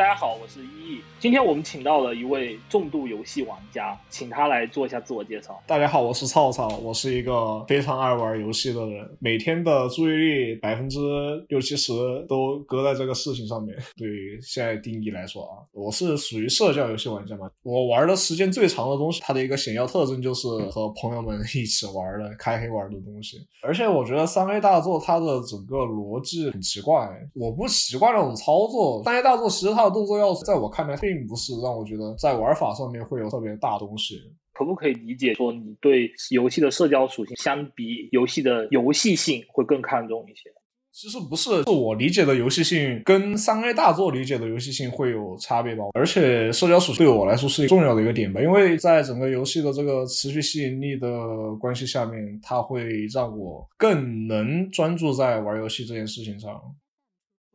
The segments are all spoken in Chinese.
大家好，我是一亿。今天我们请到了一位重度游戏玩家，请他来做一下自我介绍。大家好，我是草草，我是一个非常爱玩游戏的人，每天的注意力百分之六七十都搁在这个事情上面。对于现在定义来说啊，我是属于社交游戏玩家嘛。我玩的时间最长的东西，它的一个显要特征就是和朋友们一起玩的开黑玩的东西。而且我觉得三 A 大作它的整个逻辑很奇怪，我不习惯那种操作。三 A 大作其实它的动作要素，在我看来 并不是让我觉得在玩法上面会有特别大东西。可不可以理解说，你对游戏的社交属性相比游戏的游戏性会更看重一些？其实不是，是我理解的游戏性跟三 A 大作理解的游戏性会有差别吧。而且社交属性对我来说是重要的一个点吧，因为在整个游戏的这个持续吸引力的关系下面，它会让我更能专注在玩游戏这件事情上。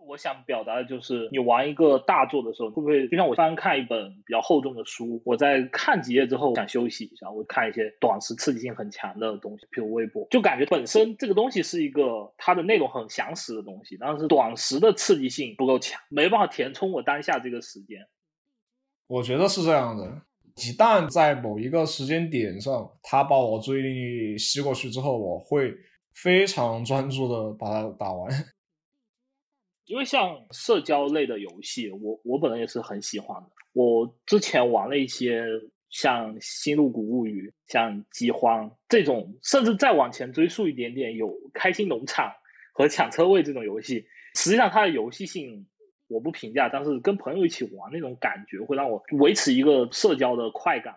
我想表达的就是，你玩一个大作的时候，会不会就像我翻看一本比较厚重的书，我在看几页之后想休息一下，我看一些短时刺激性很强的东西，比如微博，就感觉本身这个东西是一个它的内容很详实的东西，但是短时的刺激性不够强，没办法填充我当下这个时间。我觉得是这样的，一旦在某一个时间点上，它把我注意力吸过去之后，我会非常专注的把它打完。因为像社交类的游戏，我我本人也是很喜欢的。我之前玩了一些像《星露谷物语》、像《饥荒》这种，甚至再往前追溯一点点，有《开心农场》和《抢车位》这种游戏。实际上，它的游戏性我不评价，但是跟朋友一起玩那种感觉，会让我维持一个社交的快感。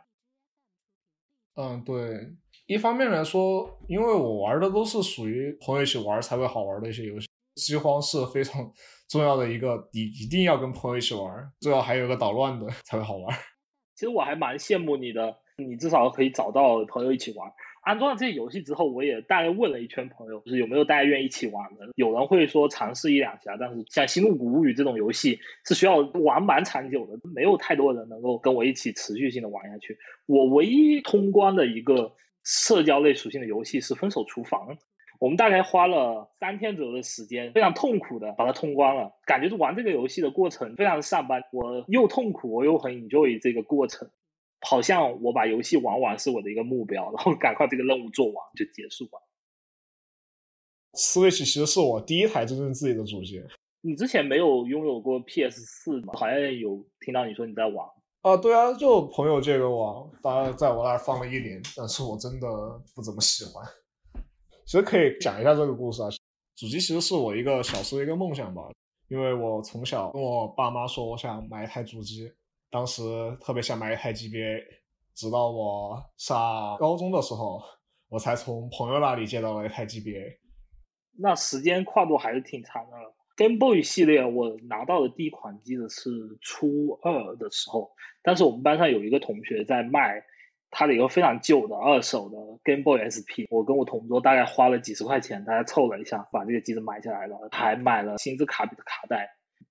嗯，对。一方面来说，因为我玩的都是属于朋友一起玩才会好玩的一些游戏。饥荒是非常重要的一个，你一定要跟朋友一起玩，最好还有个捣乱的才会好玩。其实我还蛮羡慕你的，你至少可以找到朋友一起玩。安装了这些游戏之后，我也大概问了一圈朋友，就是有没有大家愿意一起玩的。有人会说尝试一两下，但是像《星露谷物语》这种游戏是需要玩蛮长久的，没有太多人能够跟我一起持续性的玩下去。我唯一通关的一个社交类属性的游戏是《分手厨房》。我们大概花了三天左右的时间，非常痛苦的把它通关了。感觉玩这个游戏的过程非常上班，我又痛苦，我又很 enjoy 这个过程，好像我把游戏玩完是我的一个目标，然后赶快这个任务做完就结束吧。Switch 其实是我第一台真正自己的主机。你之前没有拥有过 PS 四吗？好像有听到你说你在玩。啊，对啊，就朋友借给我，当然在我那儿放了一年，但是我真的不怎么喜欢。其实可以讲一下这个故事啊。主机其实是我一个小时的一个梦想吧，因为我从小跟我爸妈说我想买一台主机，当时特别想买一台 GBA，直到我上高中的时候，我才从朋友那里借到了一台 GBA。那时间跨度还是挺长的。Game Boy 系列我拿到的第一款机子是初二的时候，但是我们班上有一个同学在卖。它的一个非常旧的二手的 Game Boy SP，我跟我同桌大概花了几十块钱，大家凑了一下，把这个机子买下来了，还买了星之卡比的卡带。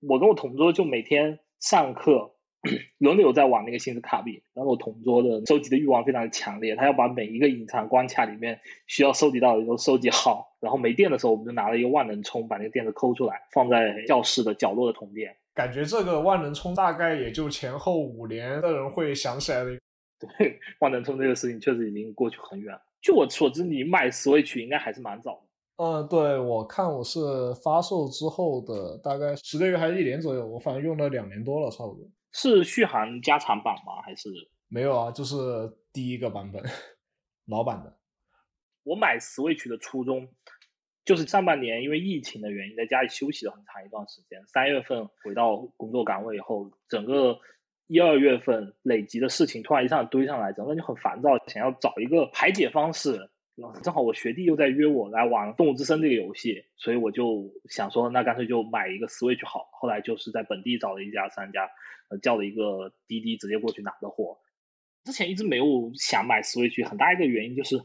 我跟我同桌就每天上课 轮流在玩那个星之卡比，然后我同桌的收集的欲望非常的强烈，他要把每一个隐藏关卡里面需要收集到的都收集好，然后没电的时候，我们就拿了一个万能充把那个电池抠出来，放在教室的角落的充电。感觉这个万能充大概也就前后五年的人会想起来的。对，万能充这个事情确实已经过去很远了。据我所知，你买 Switch 应该还是蛮早的。嗯，对，我看我是发售之后的大概十个月还是一年左右，我反正用了两年多了，差不多。是续航加长版吗？还是没有啊？就是第一个版本，老版的。我买 Switch 的初衷就是上半年因为疫情的原因，在家里休息了很长一段时间。三月份回到工作岗位以后，整个。一二月份累积的事情突然一下堆上来，整个人就很烦躁，想要找一个排解方式。正好我学弟又在约我来玩《动物之声》这个游戏，所以我就想说，那干脆就买一个 Switch 好。后来就是在本地找了一家商家，叫了一个滴滴直接过去拿的货。之前一直没有想买 Switch，很大一个原因就是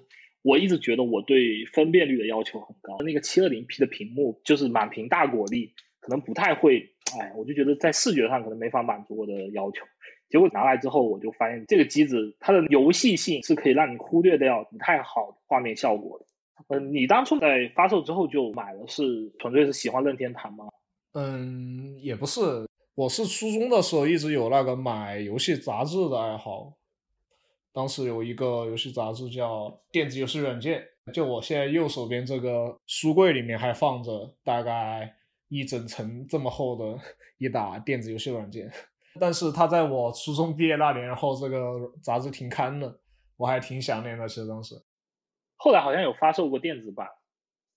我一直觉得我对分辨率的要求很高，那个七二零 P 的屏幕就是满屏大果粒，可能不太会。哎，我就觉得在视觉上可能没法满足我的要求。结果拿来之后，我就发现这个机子它的游戏性是可以让你忽略掉不太好的画面效果的。嗯，你当初在发售之后就买了，是纯粹是喜欢任天堂吗？嗯，也不是，我是初中的时候一直有那个买游戏杂志的爱好，当时有一个游戏杂志叫《电子游戏软件》，就我现在右手边这个书柜里面还放着大概一整层这么厚的 一打电子游戏软件。但是他在我初中毕业那年，然后这个杂志停刊了，我还挺想念的。其实当时，后来好像有发售过电子版，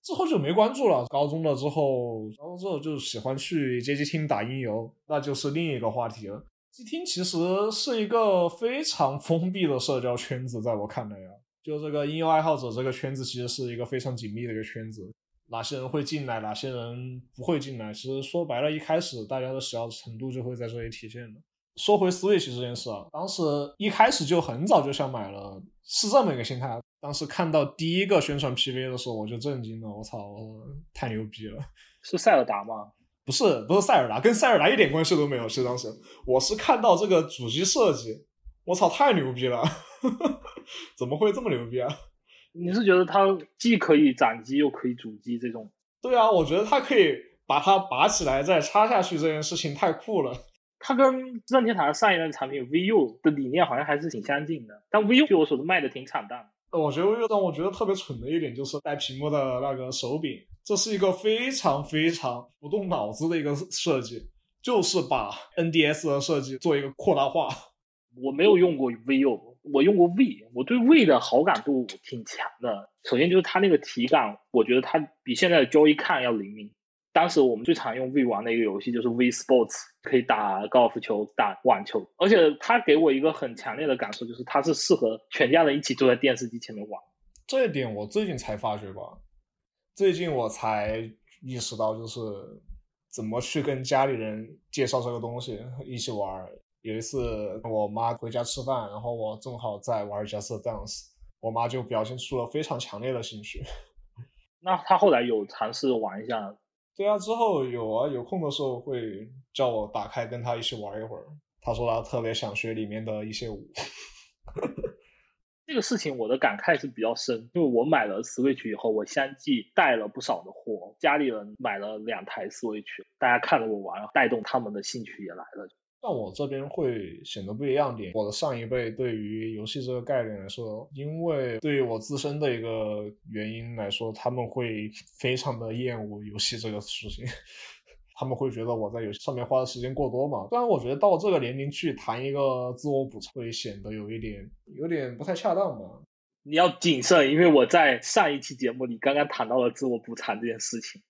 之后就没关注了。高中了之后，高中之后就喜欢去街机厅打音游，那就是另一个话题了。街机厅其实是一个非常封闭的社交圈子，在我看来啊，就这个音游爱好者这个圈子其实是一个非常紧密的一个圈子。哪些人会进来，哪些人不会进来？其实说白了，一开始大家的喜好程度就会在这里体现的。说回 Switch 这件事啊，当时一开始就很早就想买了，是这么一个心态。当时看到第一个宣传 PV 的时候，我就震惊了，我操，太牛逼了！是塞尔达吗？不是，不是塞尔达，跟塞尔达一点关系都没有。其实当时我是看到这个主机设计，我操，太牛逼了！怎么会这么牛逼啊？你是觉得它既可以掌机又可以主机这种？对啊，我觉得它可以把它拔起来再插下去，这件事情太酷了。它跟任天堂上一代产品 VU 的理念好像还是挺相近的，但 VU 据我所知卖的挺惨淡。我觉得 VU 让我觉得特别蠢的一点就是带屏幕的那个手柄，这是一个非常非常不动脑子的一个设计，就是把 NDS 的设计做一个扩大化。我没有用过 VU。我用过 V，我对 V 的好感度挺强的。首先就是它那个体感，我觉得它比现在的 Joy-Con 要灵敏。当时我们最常用 V 玩的一个游戏就是 V Sports，可以打高尔夫球、打网球。而且它给我一个很强烈的感受，就是它是适合全家人一起坐在电视机前面玩。这一点我最近才发觉吧，最近我才意识到，就是怎么去跟家里人介绍这个东西一起玩。有一次，我妈回家吃饭，然后我正好在玩《Just Dance》，我妈就表现出了非常强烈的兴趣。那她后来有尝试玩一下？对啊，之后有啊，有空的时候会叫我打开跟她一起玩一会儿。她说她特别想学里面的一些舞。这个事情我的感慨是比较深，因为我买了 Switch 以后，我相继带了不少的货，家里人买了两台 Switch，大家看着我玩，带动他们的兴趣也来了。但我这边会显得不一样点。我的上一辈对于游戏这个概念来说，因为对于我自身的一个原因来说，他们会非常的厌恶游戏这个事情。他们会觉得我在游戏上面花的时间过多嘛？虽然我觉得到这个年龄去谈一个自我补偿，会显得有一点有点不太恰当吧。你要谨慎，因为我在上一期节目里刚刚谈到了自我补偿这件事情。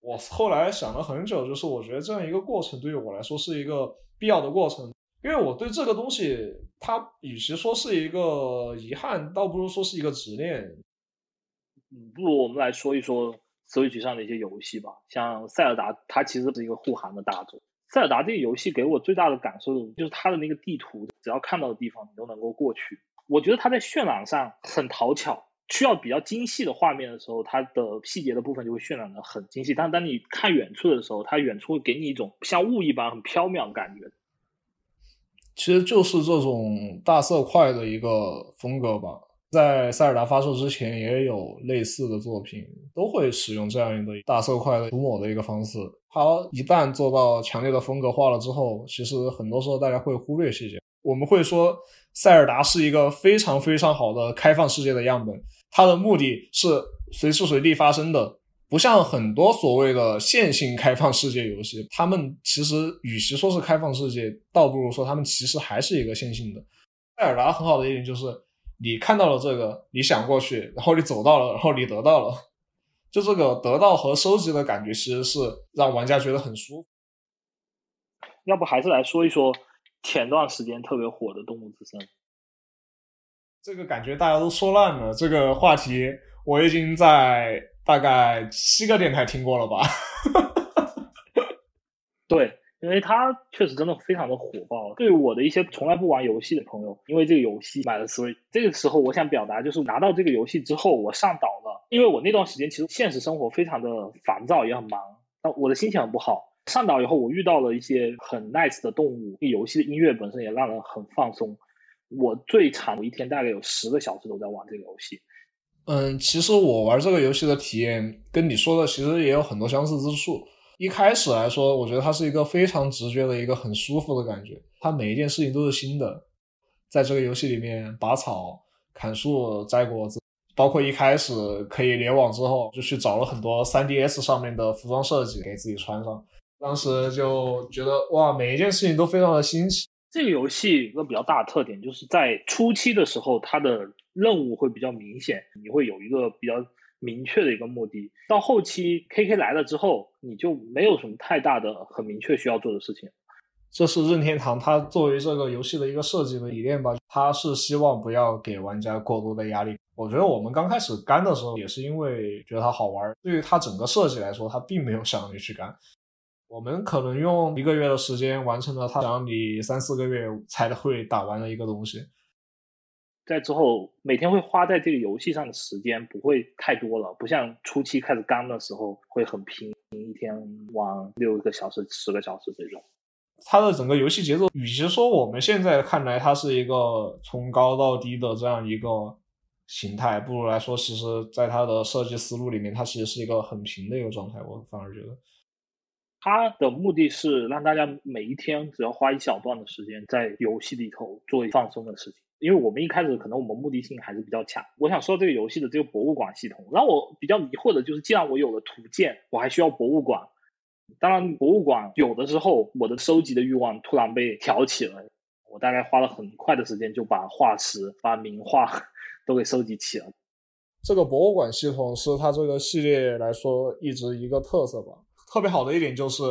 我后来想了很久，就是我觉得这样一个过程对于我来说是一个必要的过程，因为我对这个东西，它与其说是一个遗憾，倒不如说是一个执念。不如我们来说一说 Switch 上的一些游戏吧，像塞尔达，它其实是一个护航的大作。塞尔达这个游戏给我最大的感受就是它的那个地图，只要看到的地方你都能够过去。我觉得它在渲染上很讨巧。需要比较精细的画面的时候，它的细节的部分就会渲染的很精细。但当你看远处的时候，它远处会给你一种像雾一般很飘渺的感觉。其实就是这种大色块的一个风格吧。在塞尔达发售之前，也有类似的作品都会使用这样一个大色块的涂抹的一个方式。它一旦做到强烈的风格化了之后，其实很多时候大家会忽略细节。我们会说塞尔达是一个非常非常好的开放世界的样本。它的目的是随时随地发生的，不像很多所谓的线性开放世界游戏，他们其实与其说是开放世界，倒不如说他们其实还是一个线性的。塞尔达很好的一点就是，你看到了这个，你想过去，然后你走到了，然后你得到了，就这个得到和收集的感觉，其实是让玩家觉得很舒服。要不还是来说一说前段时间特别火的《动物之声》。这个感觉大家都说烂了。这个话题我已经在大概七个电台听过了吧？对，因为它确实真的非常的火爆。对于我的一些从来不玩游戏的朋友，因为这个游戏买了 Switch。这个时候，我想表达就是拿到这个游戏之后，我上岛了。因为我那段时间其实现实生活非常的烦躁，也很忙，那我的心情很不好。上岛以后，我遇到了一些很 nice 的动物，游戏的音乐本身也让人很放松。我最长的一天大概有十个小时都在玩这个游戏。嗯，其实我玩这个游戏的体验跟你说的其实也有很多相似之处。一开始来说，我觉得它是一个非常直觉的一个很舒服的感觉，它每一件事情都是新的。在这个游戏里面，拔草、砍树、摘果子，包括一开始可以联网之后，就去找了很多 3DS 上面的服装设计给自己穿上。当时就觉得哇，每一件事情都非常的新奇。这个游戏一个比较大的特点，就是在初期的时候，它的任务会比较明显，你会有一个比较明确的一个目的。到后期 KK 来了之后，你就没有什么太大的很明确需要做的事情。这是任天堂它作为这个游戏的一个设计的理念吧，它是希望不要给玩家过多的压力。我觉得我们刚开始干的时候，也是因为觉得它好玩，对于它整个设计来说，它并没有想让你去干。我们可能用一个月的时间完成了他想让你三四个月才会打完的一个东西，在之后每天会花在这个游戏上的时间不会太多了，不像初期开始刚的时候会很拼，一天玩六个小时、十个小时这种。它的整个游戏节奏，与其说我们现在看来它是一个从高到低的这样一个形态，不如来说，其实在它的设计思路里面，它其实是一个很平的一个状态。我反而觉得。它的目的是让大家每一天只要花一小段的时间在游戏里头做放松的事情，因为我们一开始可能我们目的性还是比较强。我想说这个游戏的这个博物馆系统，让我比较迷惑的就是，既然我有了图鉴，我还需要博物馆。当然，博物馆有的时候我的收集的欲望突然被挑起了，我大概花了很快的时间就把化石、把名画 都给收集齐了。这个博物馆系统是它这个系列来说一直一个特色吧。特别好的一点就是，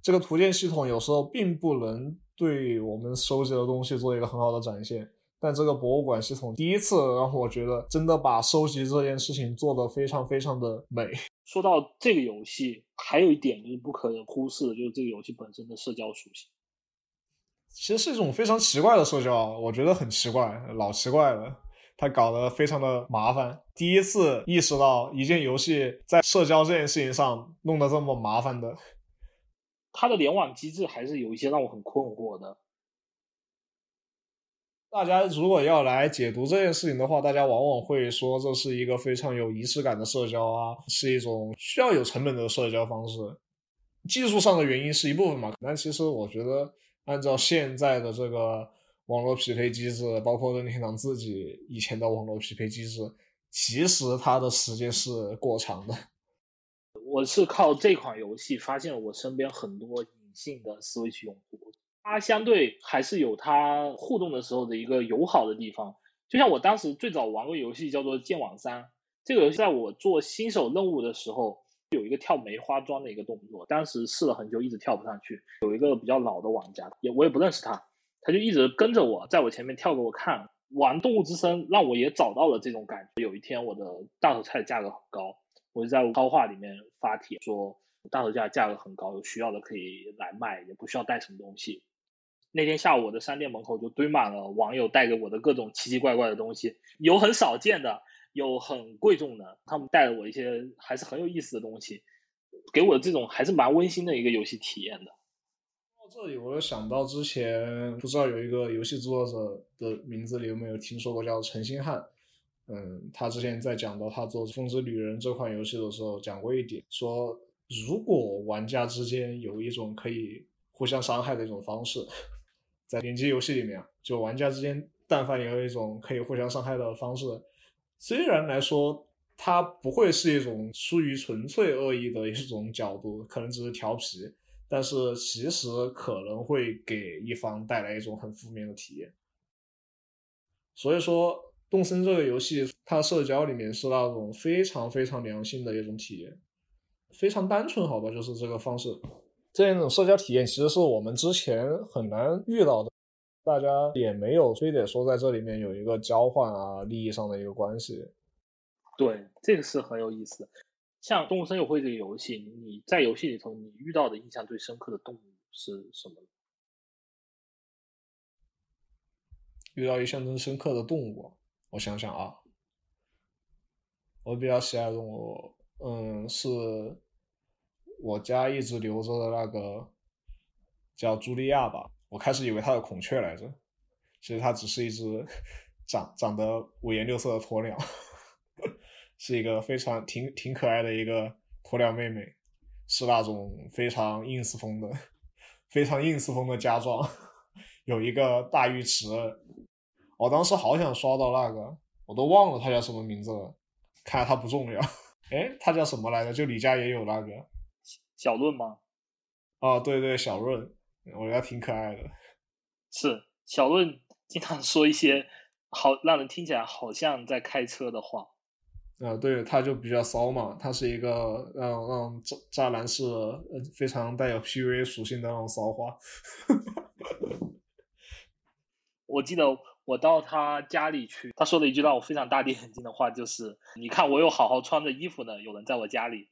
这个图鉴系统有时候并不能对我们收集的东西做一个很好的展现，但这个博物馆系统第一次让我觉得真的把收集这件事情做得非常非常的美。说到这个游戏，还有一点就是不可忽视的，就是这个游戏本身的社交属性，其实是一种非常奇怪的社交，我觉得很奇怪，老奇怪了。他搞得非常的麻烦，第一次意识到一件游戏在社交这件事情上弄得这么麻烦的。它的联网机制还是有一些让我很困惑的。大家如果要来解读这件事情的话，大家往往会说这是一个非常有仪式感的社交啊，是一种需要有成本的社交方式。技术上的原因是一部分嘛，但其实我觉得按照现在的这个。网络匹配机制，包括任天堂自己以前的网络匹配机制，其实它的时间是过长的。我是靠这款游戏发现了我身边很多隐性的 Switch 用户，它相对还是有它互动的时候的一个友好的地方。就像我当时最早玩过游戏叫做《剑网三》，这个游戏在我做新手任务的时候有一个跳梅花桩的一个动作，当时试了很久，一直跳不上去。有一个比较老的玩家，也我也不认识他。他就一直跟着我，在我前面跳给我看。玩动物之声，让我也找到了这种感觉。有一天，我的大头菜价格很高，我就在超话里面发帖说，大头菜价格很高，有需要的可以来卖，也不需要带什么东西。那天下午，我的商店门口就堆满了网友带给我的各种奇奇怪怪的东西，有很少见的，有很贵重的。他们带了我一些还是很有意思的东西，给我这种还是蛮温馨的一个游戏体验的。这里我又想到之前不知道有一个游戏制作者的名字你有没有听说过叫陈星汉，嗯，他之前在讲到他做《风之旅人》这款游戏的时候讲过一点，说如果玩家之间有一种可以互相伤害的一种方式，在联机游戏里面，就玩家之间但凡有一种可以互相伤害的方式，虽然来说它不会是一种出于纯粹恶意的一种角度，可能只是调皮。但是其实可能会给一方带来一种很负面的体验，所以说动森这个游戏，它社交里面是那种非常非常良性的一种体验，非常单纯，好吧，就是这个方式，这样一种社交体验其实是我们之前很难遇到的，大家也没有非得说在这里面有一个交换啊利益上的一个关系，对，这个是很有意思。像《动物森友会》这个游戏，你在游戏里头你遇到的印象最深刻的动物是什么？遇到印象最深刻的动物，我想想啊，我比较喜爱的动物，嗯，是我家一直留着的那个叫茱莉亚吧。我开始以为它是孔雀来着，其实它只是一只长长得五颜六色的鸵鸟。是一个非常挺挺可爱的一个鸵鸟妹妹，是那种非常 ins 风的、非常 ins 风的家装，有一个大浴池。我当时好想刷到那个，我都忘了它叫什么名字了。看来它不重要。哎，它叫什么来着？就李家也有那个小润吗？哦，对对，小润，我觉得挺可爱的。是小润经常说一些好让人听起来好像在开车的话。啊，对，他就比较骚嘛，他是一个让让渣渣男是非常带有 PUA 属性的那种骚话。我记得我到他家里去，他说了一句让我非常大跌眼镜的话，就是“你看我有好好穿着衣服呢，有人在我家里。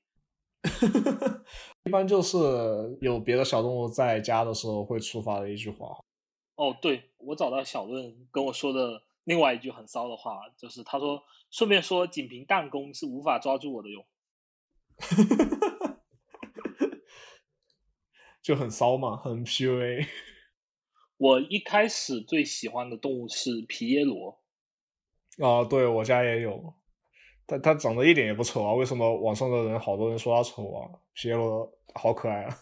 ”一般就是有别的小动物在家的时候会触发的一句话。哦，对，我找到小论跟我说的另外一句很骚的话，就是他说。顺便说，仅凭弹弓是无法抓住我的哟，就很骚嘛，很 PUA。我一开始最喜欢的动物是皮耶罗。啊，对我家也有，但它长得一点也不丑啊，为什么网上的人好多人说它丑啊？皮耶罗好可爱啊。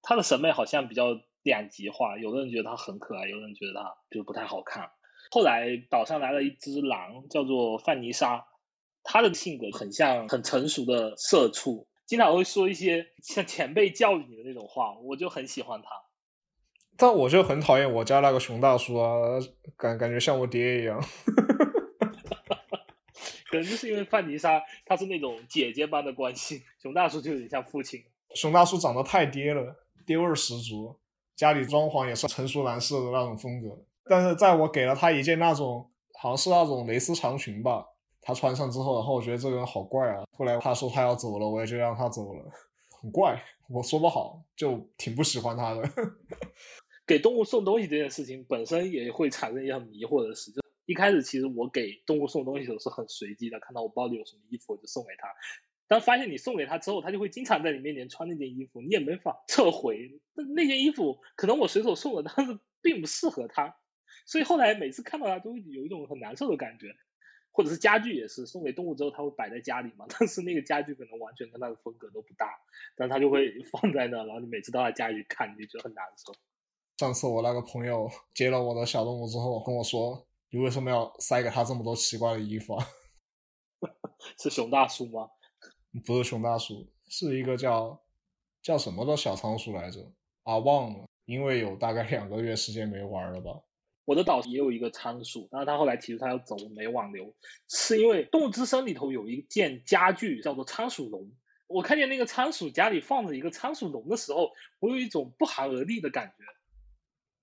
他的审美好像比较两极化，有的人觉得他很可爱，有的人觉得他就不太好看。后来岛上来了一只狼，叫做范尼莎，它的性格很像很成熟的社畜，经常会说一些像前辈教育你的那种话，我就很喜欢它。但我就很讨厌我家那个熊大叔啊，感感觉像我爹一样。可能就是因为范尼莎她是那种姐姐般的关系，熊大叔就有点像父亲。熊大叔长得太爹了，爹味十足，家里装潢也是成熟男士的那种风格。但是在我给了他一件那种好像是那种蕾丝长裙吧，他穿上之后，然后我觉得这个人好怪啊。后来他说他要走了，我也就让他走了，很怪，我说不好，就挺不喜欢他的。给动物送东西这件事情本身也会产生一些迷惑的事。就一开始其实我给动物送东西的时候是很随机的，看到我包里有什么衣服我就送给他。但发现你送给他之后，他就会经常在你面前穿那件衣服，你也没法撤回。那那件衣服可能我随手送的，但是并不适合他。所以后来每次看到它都有一种很难受的感觉，或者是家具也是送给动物之后，它会摆在家里嘛，但是那个家具可能完全跟它的风格都不搭，但它就会放在那，然后你每次到他家里看，你就觉得很难受。上次我那个朋友接了我的小动物之后跟我说：“你为什么要塞给他这么多奇怪的衣服啊？” 是熊大叔吗？不是熊大叔，是一个叫叫什么的小仓鼠来着啊，忘了，因为有大概两个月时间没玩了吧。我的岛也有一个仓鼠，但是他后来提出他要走，没挽留，是因为动物之声里头有一件家具叫做仓鼠笼。我看见那个仓鼠家里放着一个仓鼠笼的时候，我有一种不寒而栗的感觉。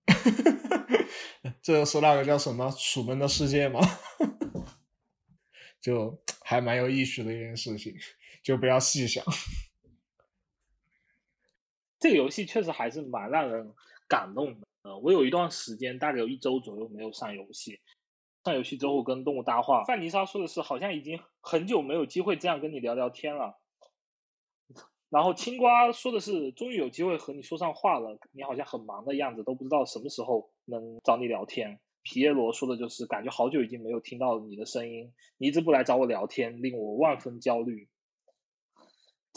这是那个叫什么《楚门的世界》吗？就还蛮有意思的一件事情，就不要细想。这个游戏确实还是蛮让人感动的。呃，我有一段时间，大概有一周左右没有上游戏。上游戏之后跟动物搭话，范尼莎说的是，好像已经很久没有机会这样跟你聊聊天了。然后青瓜说的是，终于有机会和你说上话了，你好像很忙的样子，都不知道什么时候能找你聊天。皮耶罗说的就是，感觉好久已经没有听到你的声音，你一直不来找我聊天，令我万分焦虑。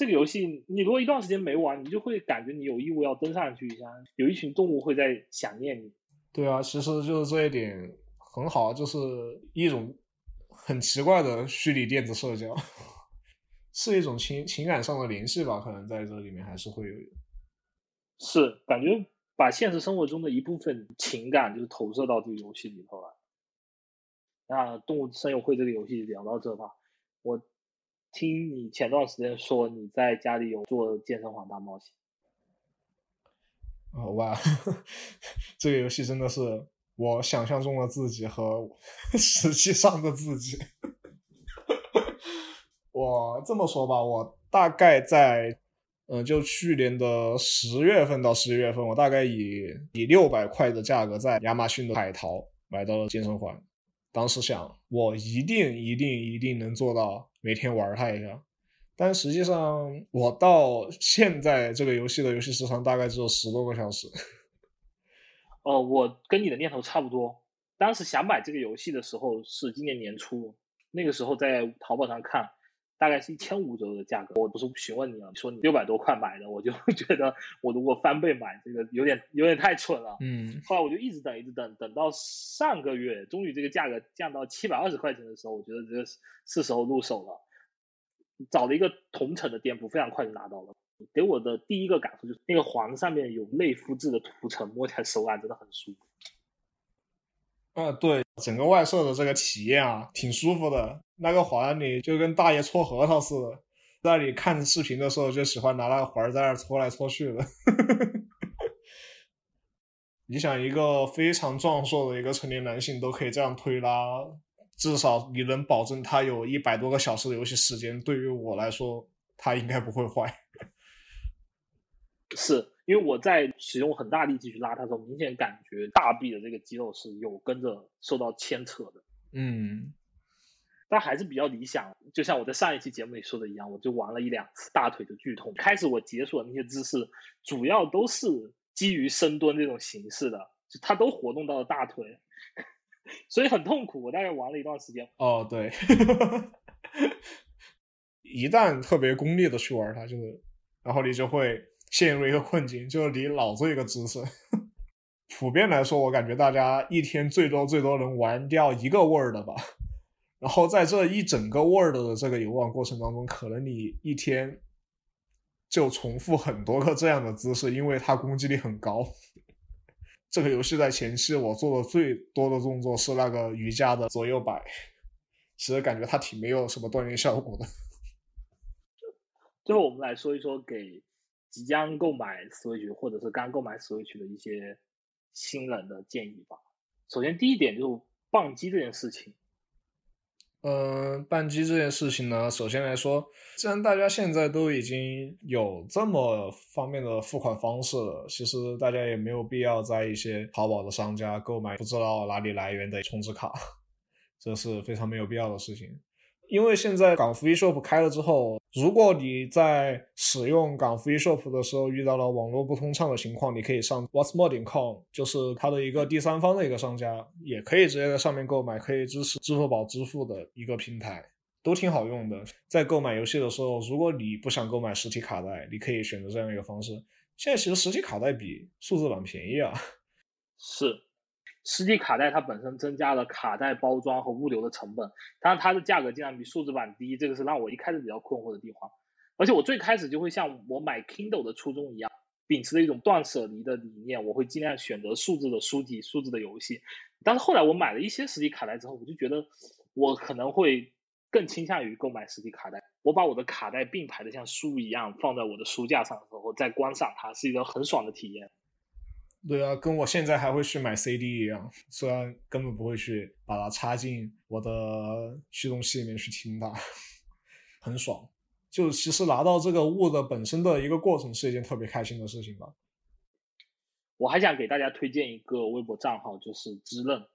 这个游戏，你如果一段时间没玩，你就会感觉你有义务要登上去一下。有一群动物会在想念你。对啊，其实就是这一点很好，就是一种很奇怪的虚拟电子社交，是一种情情感上的联系吧？可能在这里面还是会有。是，感觉把现实生活中的一部分情感就是投射到这个游戏里头了。那动物声友会这个游戏聊到这吧，我。听你前段时间说你在家里有做健身环大冒险，哦哇，这个游戏真的是我想象中的自己和 实际上的自己。我这么说吧，我大概在嗯，就去年的十月份到十一月份，我大概以以六百块的价格在亚马逊的海淘买到了健身环。当时想，我一定一定一定能做到。每天玩它一下，但实际上我到现在这个游戏的游戏时长大概只有十多个小时。哦，我跟你的念头差不多。当时想买这个游戏的时候是今年年初，那个时候在淘宝上看，大概是一千五左右的价格。我不是询问你了，说你六百多块买的，我就 觉得我如果翻倍买这个有点有点太蠢了。嗯，后来我就一直等，一直等，等到上个月，终于这个价格降到七百二十块钱的时候，我觉得这个是时候入手了。找了一个同城的店铺，非常快就拿到了。给我的第一个感受就是，那个黄上面有类肤质的涂层，摸起来手感真的很舒服。啊，对，整个外设的这个体验啊，挺舒服的。那个环你就跟大爷搓核桃似的，在你看视频的时候就喜欢拿那个环在那搓来搓去的。你想，一个非常壮硕的一个成年男性都可以这样推拉，至少你能保证他有一百多个小时的游戏时间。对于我来说，他应该不会坏。是因为我在使用很大力气去拉它的时候，明显感觉大臂的这个肌肉是有跟着受到牵扯的。嗯，但还是比较理想。就像我在上一期节目里说的一样，我就玩了一两次，大腿的剧痛。开始我解锁的那些姿势，主要都是基于深蹲这种形式的，就它都活动到了大腿，所以很痛苦。我大概玩了一段时间。哦，对，一旦特别功利的去玩它，就是，然后你就会。陷入一个困境，就是你老做一个姿势。普遍来说，我感觉大家一天最多最多能玩掉一个 Word 吧。然后在这一整个 Word 的这个游玩过程当中，可能你一天就重复很多个这样的姿势，因为它攻击力很高。这个游戏在前期我做的最多的动作是那个瑜伽的左右摆，其实感觉它挺没有什么锻炼效果的。最后，我们来说一说给。即将购买 Switch 或者是刚购买 Switch 的一些新人的建议吧。首先，第一点就是宕机这件事情。嗯，宕机这件事情呢，首先来说，既然大家现在都已经有这么方便的付款方式了，其实大家也没有必要在一些淘宝的商家购买不知道哪里来源的充值卡，这是非常没有必要的事情。因为现在港服 eShop 开了之后，如果你在使用港服 eShop 的时候遇到了网络不通畅的情况，你可以上 whatsmore 点 com，就是它的一个第三方的一个商家，也可以直接在上面购买，可以支持支付宝支付的一个平台，都挺好用的。在购买游戏的时候，如果你不想购买实体卡带，你可以选择这样一个方式。现在其实实体卡带比数字版便宜啊，是。实体卡带它本身增加了卡带包装和物流的成本，当然它的价格竟然比数字版低，这个是让我一开始比较困惑的地方。而且我最开始就会像我买 Kindle 的初衷一样，秉持的一种断舍离的理念，我会尽量选择数字的书籍、数字的游戏。但是后来我买了一些实体卡带之后，我就觉得我可能会更倾向于购买实体卡带。我把我的卡带并排的像书一样放在我的书架上的时候，再观赏它，是一个很爽的体验。对啊，跟我现在还会去买 CD 一样，虽然根本不会去把它插进我的驱动器里面去听它，很爽。就其实拿到这个物的本身的一个过程是一件特别开心的事情吧。我还想给大家推荐一个微博账号，就是知愣。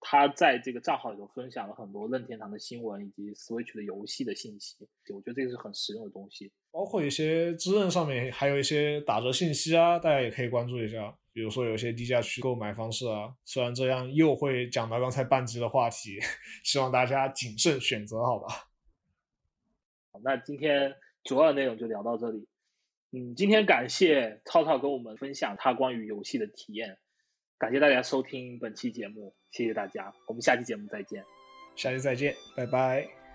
他在这个账号里头分享了很多任天堂的新闻以及 Switch 的游戏的信息，我觉得这个是很实用的东西。包括一些知任上面还有一些打折信息啊，大家也可以关注一下。比如说有些低价区购买方式啊，虽然这样又会讲到刚才半集的话题，希望大家谨慎选择，好吧？好，那今天主要的内容就聊到这里。嗯，今天感谢涛涛跟我们分享他关于游戏的体验。感谢大家收听本期节目，谢谢大家，我们下期节目再见，下期再见，拜拜。